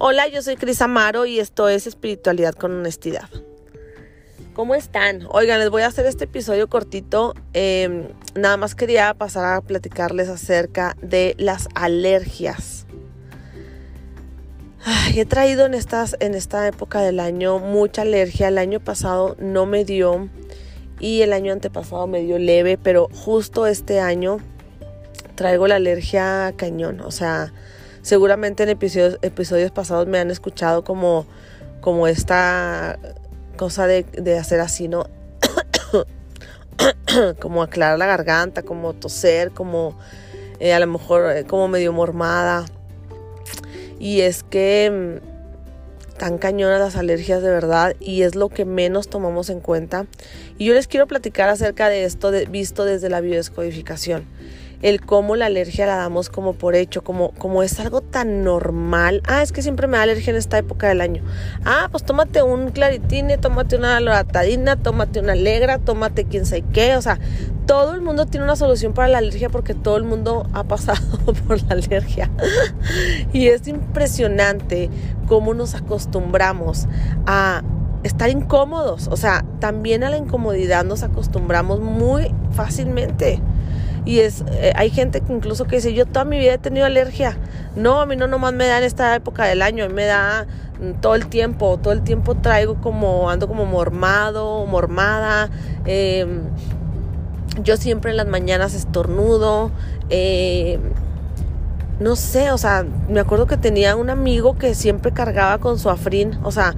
Hola, yo soy Cris Amaro y esto es Espiritualidad con Honestidad. ¿Cómo están? Oigan, les voy a hacer este episodio cortito. Em, nada más quería pasar a platicarles acerca de las alergias. he traído en, estas, en esta época del año mucha alergia. El año pasado no me dio y el año antepasado me dio leve, pero justo este año traigo la alergia cañón. O sea, Seguramente en episodios, pasados me han escuchado como, como esta cosa de, hacer así, ¿no? como aclarar la garganta, como toser, como eh, a lo mejor eh, como medio mormada. Y es que mm, tan cañonas las alergias de verdad y es lo que menos tomamos en cuenta. Y yo les quiero platicar acerca de esto visto desde la biodescodificación el cómo la alergia la damos como por hecho, como, como es algo tan normal. Ah, es que siempre me da alergia en esta época del año. Ah, pues tómate un claritine, tómate una loratadina, tómate una alegra, tómate quién sabe qué. O sea, todo el mundo tiene una solución para la alergia porque todo el mundo ha pasado por la alergia. y es impresionante cómo nos acostumbramos a estar incómodos. O sea, también a la incomodidad nos acostumbramos muy fácilmente. Y es, eh, hay gente que incluso que dice, yo toda mi vida he tenido alergia. No, a mí no nomás me da en esta época del año, me da mm, todo el tiempo, todo el tiempo traigo como, ando como mormado, mormada. Em, yo siempre en las mañanas estornudo. Em, no sé, o sea, me acuerdo que tenía un amigo que siempre cargaba con su afrín, o sea,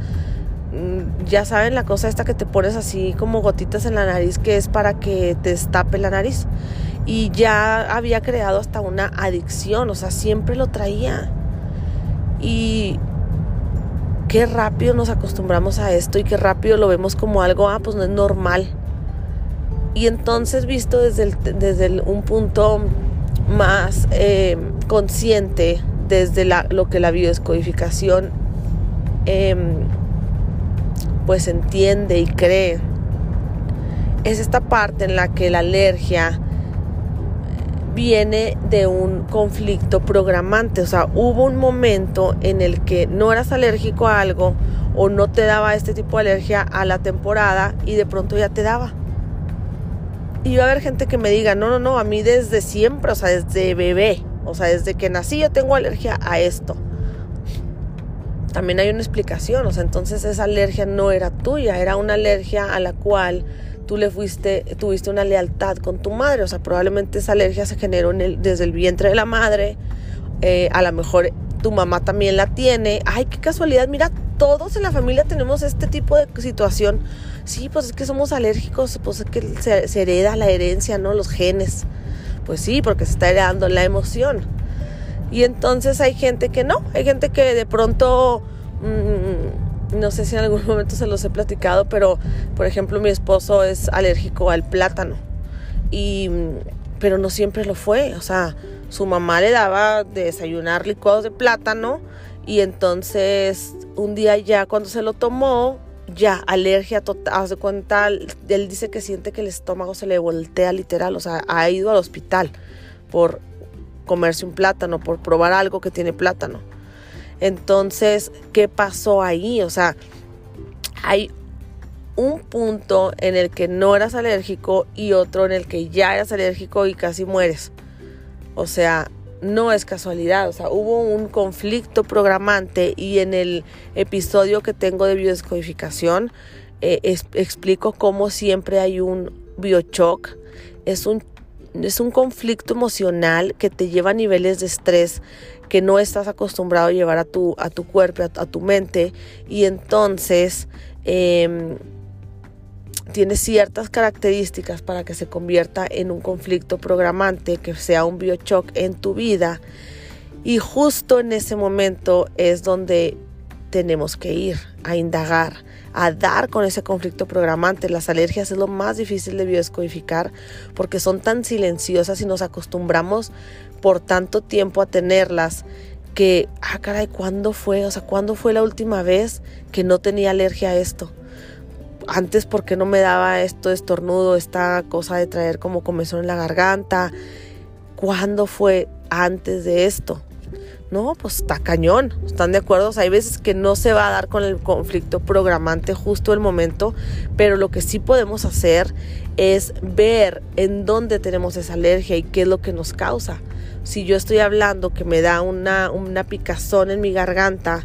mm, ya saben la cosa esta que te pones así como gotitas en la nariz que es para que te destape la nariz y ya había creado hasta una adicción, o sea, siempre lo traía. Y qué rápido nos acostumbramos a esto y qué rápido lo vemos como algo, ah, pues no es normal. Y entonces visto desde, desde un punto más eh, consciente, desde la, lo que la biodescodificación em, pues entiende y cree, es esta parte en la que la alergia viene de un conflicto programante. O sea, hubo un momento en el que no eras alérgico a algo o no te daba este tipo de alergia a la temporada y de pronto ya te daba. Y va a haber gente que me diga, no, no, no, a mí desde siempre, o sea, desde bebé, o sea, desde que nací yo tengo alergia a esto. También hay una explicación, o sea, entonces esa alergia no era tuya, era una alergia a la cual tú le fuiste, tuviste una lealtad con tu madre, o sea, probablemente esa alergia se generó desde el vientre de la madre, eh, a lo mejor tu mamá también la tiene, ay, qué casualidad, mira, todos en la familia tenemos este tipo de situación, sí, pues es que somos alérgicos, pues es que se, hereda la herencia, ¿no? Los genes, pues sí, porque se está heredando la emoción. Y entonces hay gente que no, hay gente que de pronto... Mm, no sé si en algún momento se los he platicado, pero por ejemplo mi esposo es alérgico al plátano. Y, pero no siempre lo fue. O sea, su mamá le daba de desayunar licuados de plátano y entonces un día ya cuando se lo tomó, ya alergia total, haz de cuenta, él dice que siente que el estómago se le voltea literal, o sea, ha ido al hospital por comerse un plátano, por probar algo que tiene plátano. Entonces, ¿qué pasó ahí? O sea, hay un punto en el que no eras alérgico y otro en el que ya eras alérgico y casi mueres. O sea, no es casualidad, o sea, hubo un conflicto programante y en el episodio que tengo de biodescodificación eh, explico cómo siempre hay un biochoc, es un, es un conflicto emocional que te lleva a niveles de estrés que no estás acostumbrado a llevar a tu, a tu cuerpo, a, tu mente, y entonces eh, tiene ciertas características para que se convierta en un conflicto programante, que sea un biochoc en tu vida. Y justo en ese momento es donde tenemos que ir a indagar, a dar con ese conflicto programante. Las alergias es lo más difícil de biodescodificar porque son tan silenciosas y nos acostumbramos por tanto tiempo a tenerlas que, ah, caray, ¿cuándo fue? O sea, ¿cuándo fue la última vez que no tenía alergia a esto? Antes, ¿por qué no me daba esto estornudo, esta cosa de traer como comezón en la garganta? ¿Cuándo fue antes de esto? No, pues está cañón, ¿están de acuerdo? hay veces que no se va a dar con el conflicto programante justo el momento, pero lo que sí podemos hacer es ver en dónde tenemos esa alergia y qué es lo que nos causa. Si yo estoy hablando que me da una, una picazón en mi garganta,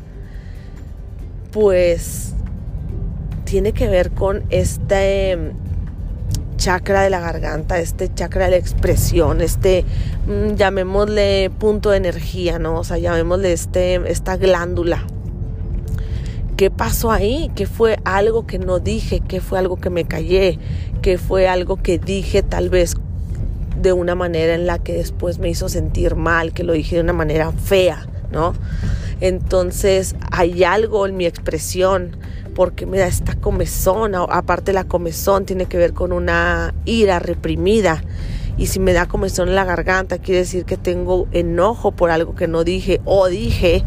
pues tiene que ver con este chakra de la garganta, este chakra de la expresión, este, mm, llamémosle punto de energía, ¿no? O sea, llamémosle este, esta glándula. ¿Qué pasó ahí? ¿Qué fue algo que no dije? ¿Qué fue algo que me callé? ¿Qué fue algo que dije tal vez de una manera en la que después me hizo sentir mal, que lo dije de una manera fea, ¿no? Entonces hay algo en mi expresión porque me da esta comezón, aparte la comezón tiene que ver con una ira reprimida. Y si me da comezón en la garganta, quiere decir que tengo enojo por algo que no dije o dije,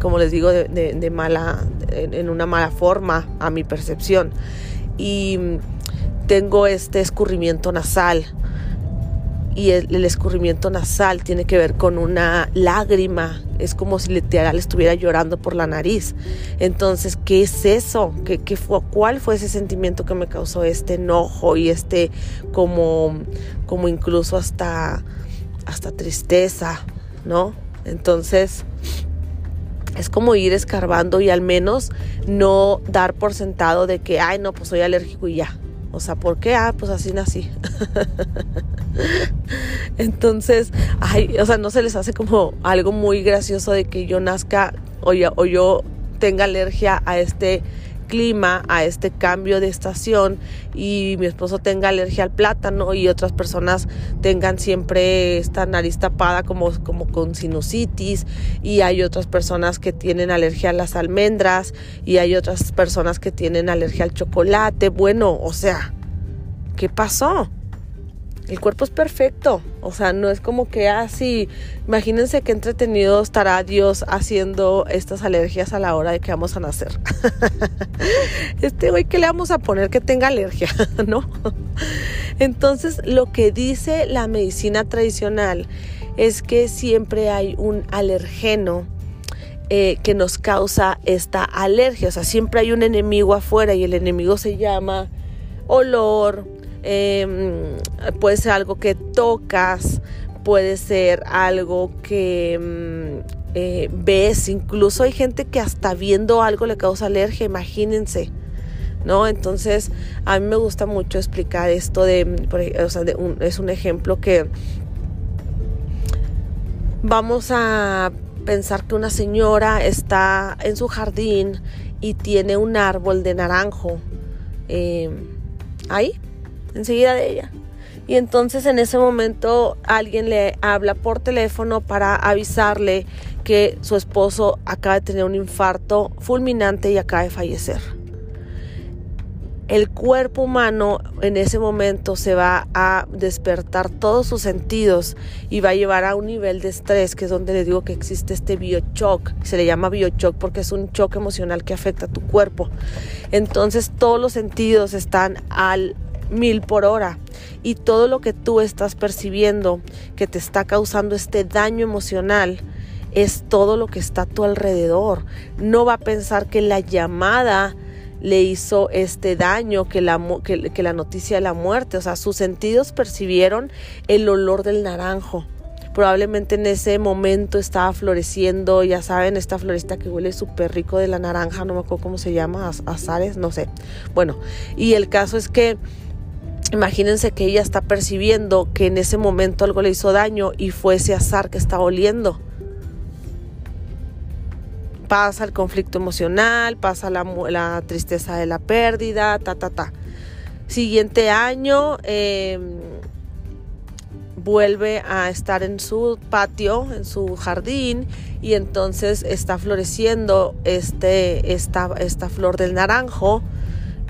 como les digo, de, mala, en una mala forma a mi percepción. Y tengo este escurrimiento nasal y el, escurrimiento nasal tiene que ver con una lágrima, es como si literal estuviera llorando por la nariz. Entonces, ¿qué es eso? ¿Qué, qué fue, ¿Cuál fue ese sentimiento que me causó este enojo y este como, como incluso hasta, hasta tristeza, ¿no? Entonces, es como ir escarbando y al menos no dar por sentado de que, ay, no, pues soy alérgico y ya. O sea, ¿por qué? Ah, pues así nací. Entonces, ay, o sea, no se les hace como algo muy gracioso de que yo nazca o, o yo tenga alergia a este clima, a este cambio de estación y mi esposo tenga alergia al plátano y otras personas tengan siempre esta nariz tapada como, como con sinusitis y hay otras personas que tienen alergia a las almendras y hay otras personas que tienen alergia al chocolate. Bueno, o sea, ¿qué pasó? El cuerpo es perfecto. O sea, no es como que así. Ah, imagínense qué entretenido estará Dios haciendo estas alergias a la hora de que vamos a nacer. este güey, ¿qué le vamos a poner que tenga alergia? ¿No? Entonces, lo que dice la medicina tradicional es que siempre hay un alergeno. Eh, que nos causa esta alergia. O sea, siempre hay un enemigo afuera y el enemigo se llama olor, Em, puede ser algo que tocas, puede ser algo que em, eh, ves, incluso hay gente que hasta viendo algo le causa alergia, imagínense. ¿No? Entonces, a mí me gusta mucho explicar esto de, o sea, es un ejemplo que vamos a pensar que una señora está en su jardín y tiene un árbol de naranjo em, ahí enseguida de ella. Y entonces en ese momento alguien le habla por teléfono para avisarle que su esposo acaba de tener un infarto fulminante y acaba de fallecer. El cuerpo humano en ese momento se va a despertar todos sus sentidos y va a llevar a un nivel de estrés, que es donde le digo que existe este biochoc. Se le llama biochoc porque es un choque emocional que afecta a tu cuerpo. Entonces todos los sentidos están al mil por hora y todo lo que tú estás percibiendo que te está causando este daño emocional es todo lo que está a tu alrededor. No va a pensar que la llamada le hizo este daño, que la, que, la noticia de la muerte, o sea, sus sentidos percibieron el olor del naranjo probablemente en ese momento estaba floreciendo, ya saben, esta floresta que huele súper rico de la naranja, no me acuerdo cómo se llama, azares, no sé. Bueno, y el caso es que Imagínense que ella está percibiendo que en ese momento algo le hizo daño y fue ese azar que está oliendo. Pasa el conflicto emocional, pasa la, tristeza de la pérdida, ta, ta, ta. Siguiente año em, vuelve a estar en su patio, en su jardín, y entonces está floreciendo este, esta, esta flor del naranjo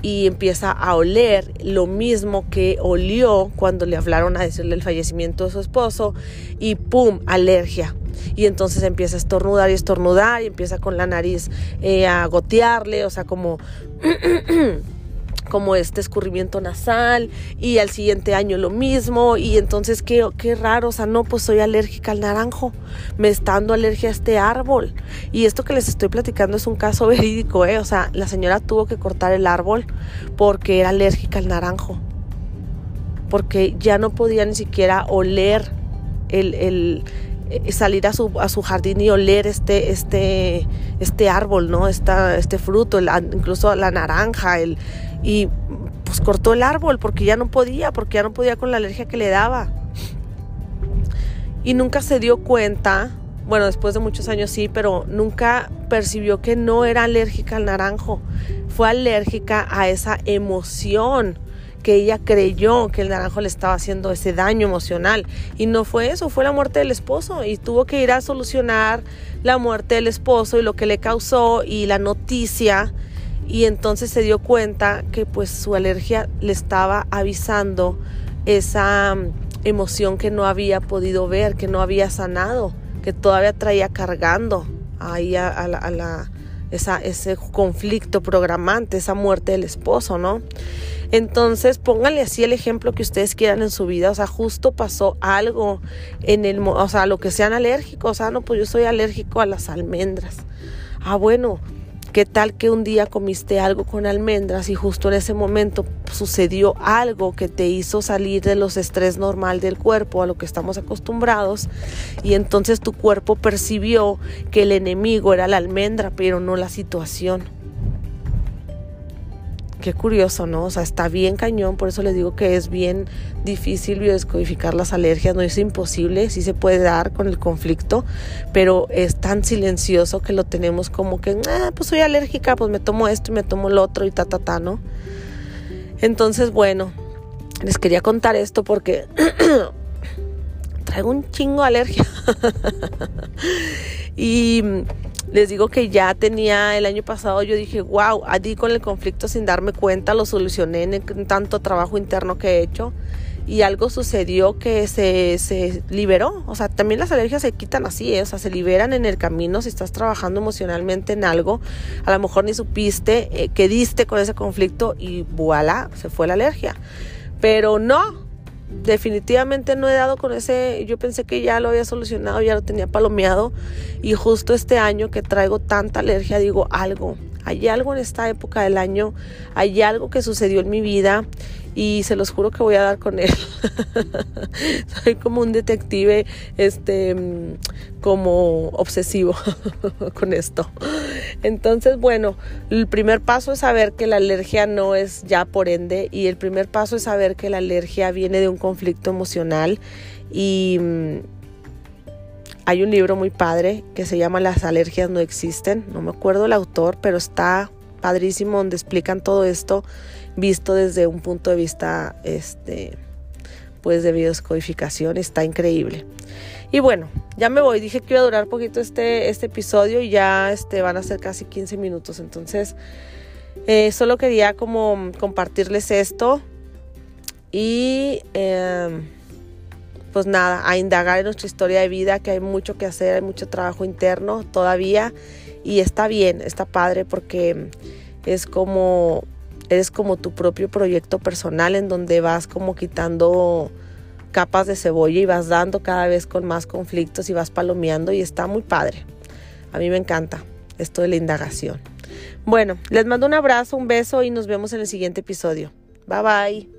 y empieza a oler lo mismo que olió cuando le hablaron a decirle el fallecimiento de su esposo y ¡pum! alergia. Y entonces empieza a estornudar y estornudar y empieza con la nariz eh, a gotearle, o sea, como como este escurrimiento nasal y al siguiente año lo mismo y entonces qué, qué raro, o sea, no, pues soy alérgica al naranjo, me está dando alergia a este árbol y esto que les estoy platicando es un caso verídico, ¿eh? o sea, la señora tuvo que cortar el árbol porque era alérgica al naranjo, porque ya no podía ni siquiera oler el, el eh, salir a su, a su jardín y oler este, este, este árbol, ¿no? Esta, este fruto, incluso la naranja, el, y pues cortó el árbol porque ya no podía, porque ya no podía con la alergia que le daba. Y nunca se dio cuenta, bueno, después de muchos años sí, pero nunca percibió que no era alérgica al naranjo, fue alérgica a esa emoción que ella creyó que el naranjo le estaba haciendo ese daño emocional. Y no fue eso, fue la muerte del esposo. Y tuvo que ir a solucionar la muerte del esposo y lo que le causó y la noticia. Y entonces se dio cuenta que pues su alergia le estaba avisando esa mm, emoción que no había podido ver, que no había sanado, que todavía traía cargando ahí a, la, ese conflicto programante, esa muerte del esposo, ¿no? Entonces, pónganle así el ejemplo que ustedes quieran en su vida. O sea, justo pasó algo en el, o sea, lo que sean alérgicos. O sea, no, pues yo soy alérgico a las almendras. Ah, bueno, ¿qué tal que un día comiste algo con almendras y justo en ese momento sucedió algo que te hizo salir de los estrés normal del cuerpo a lo que estamos acostumbrados y entonces tu cuerpo percibió que el enemigo era la almendra, pero no la situación? Qué curioso, ¿no? O sea, está bien cañón, por eso les digo que es bien difícil biodescodificar las alergias, no es imposible, sí se puede dar con el conflicto, pero es tan silencioso que lo tenemos como que, ah, pues soy alérgica, pues me tomo esto y me tomo lo otro y ta, ta, ta, ¿no? Entonces, bueno, les quería contar esto porque traigo un chingo de alergia. y les digo que ya tenía el año pasado, yo dije, wow, allí con el conflicto sin darme cuenta, lo solucioné en, tanto trabajo interno que he hecho y algo sucedió que se, se, liberó. O sea, también las alergias se quitan así, ¿eh? o sea, se liberan en el camino si estás trabajando emocionalmente en algo. A lo mejor ni supiste eh, que diste con ese conflicto y voilà, se fue la alergia. Pero no, definitivamente no he dado con ese, yo pensé que ya lo había solucionado, ya lo tenía palomeado. Y justo este año que traigo tanta alergia digo algo, hay algo en esta época del año, hay algo que sucedió en mi vida y se los juro que voy a dar con él. Soy como un detective, este, como obsesivo con esto. Entonces, bueno, el primer paso es saber que la alergia no es ya por ende y el primer paso es saber que la alergia viene de un conflicto emocional y mm, hay un libro muy padre que se llama Las alergias no existen, no me acuerdo el autor, pero está padrísimo donde explican todo esto visto desde un punto de vista este pues de biodescodificación está increíble. Y bueno ya me voy dije que iba a durar poquito este este episodio y ya este van a ser casi 15 minutos entonces eh, solo quería como compartirles esto y em, pues nada a indagar en nuestra historia de vida que hay mucho que hacer hay mucho trabajo interno todavía y está bien está padre porque es como eres como tu propio proyecto personal en donde vas como quitando capas de cebolla y vas dando cada vez con más conflictos y vas palomeando y está muy padre. A mí me encanta esto de la indagación. Bueno, les mando un abrazo, un beso y nos vemos en el siguiente episodio. Bye bye.